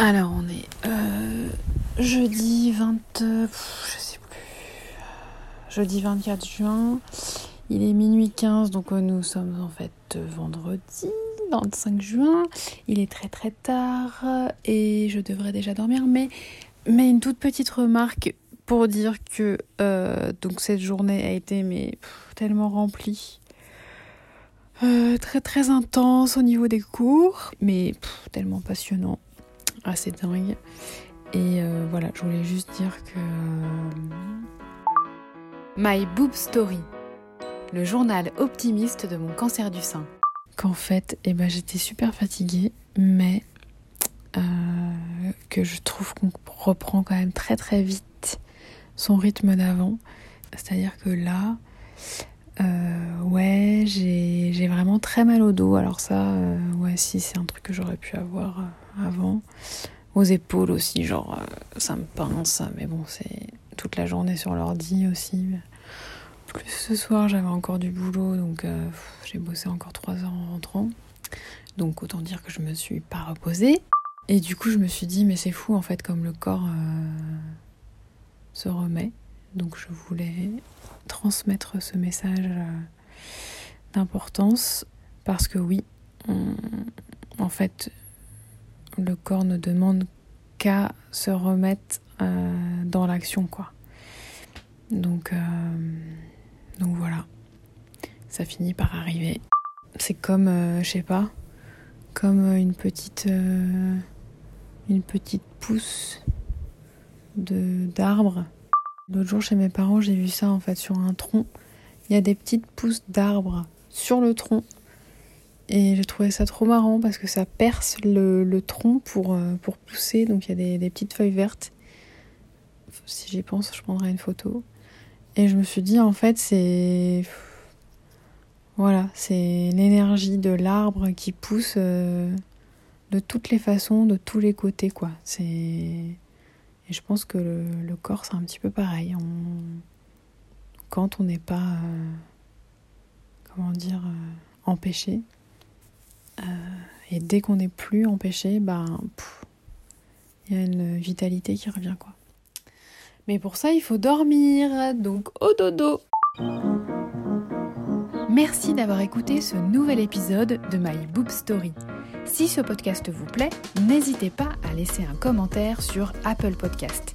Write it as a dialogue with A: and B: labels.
A: Alors on est euh, jeudi 20, je sais plus, jeudi 24 juin, il est minuit 15 donc euh, nous sommes en fait vendredi 25 juin, il est très très tard et je devrais déjà dormir mais, une toute petite remarque pour dire que euh, donc cette journée a été tellement remplie. très très intense au niveau des cours, mais tellement passionnant assez dingue. Et euh, voilà, je voulais juste dire que... Euh,
B: My Boob Story, le journal optimiste de mon cancer du sein.
A: Qu'en fait, eh ben, j'étais super fatiguée, mais euh, que je trouve qu'on reprend quand même très très vite son rythme d'avant. C'est-à-dire que là, ouais, j'ai vraiment très mal au dos. Alors ça, ouais, si c'est un truc que j'aurais pu avoir avant. Aux épaules aussi, genre euh, ça me pince, mais bon, c'est toute la journée sur l'ordi aussi. Plus ce soir, j'avais encore du boulot, donc euh, j'ai bossé encore 3 heures en rentrant. Donc autant dire que je me suis pas reposée. Et du coup, je me suis dit, mais c'est fou en fait, comme le corps euh, se remet. Donc je voulais transmettre ce message d'importance parce que oui, en fait, le corps ne demande qu'à se remettre euh, dans l'action, quoi. Donc, euh, donc voilà, ça finit par arriver. C'est comme, euh, je sais pas, comme une petite, une petite pousse de d'arbre. L'autre jour chez mes parents, j'ai vu ça en fait sur un tronc. Il y a des petites pousses d'arbres sur le tronc et j'ai trouvé ça trop marrant parce que ça perce le, tronc pour, euh, pour pousser. Donc il y a des, petites feuilles vertes. Si j'y pense, je prendrai une photo. Et je me suis dit, en fait, c'est. Voilà, c'est l'énergie de l'arbre qui pousse euh, de toutes les façons, de tous les côtés, quoi. C'est. Et je pense que le, corps, c'est un petit peu pareil. Quand on n'est pas. Euh, comment dire. empêché euh, et dès qu'on n'est plus empêché, ben, il y a une vitalité qui revient quoi. Mais pour ça, il faut dormir, donc au dodo.
B: Merci d'avoir écouté ce nouvel épisode de My Boob Story. Si ce podcast vous plaît, n'hésitez pas à laisser un commentaire sur Apple Podcast.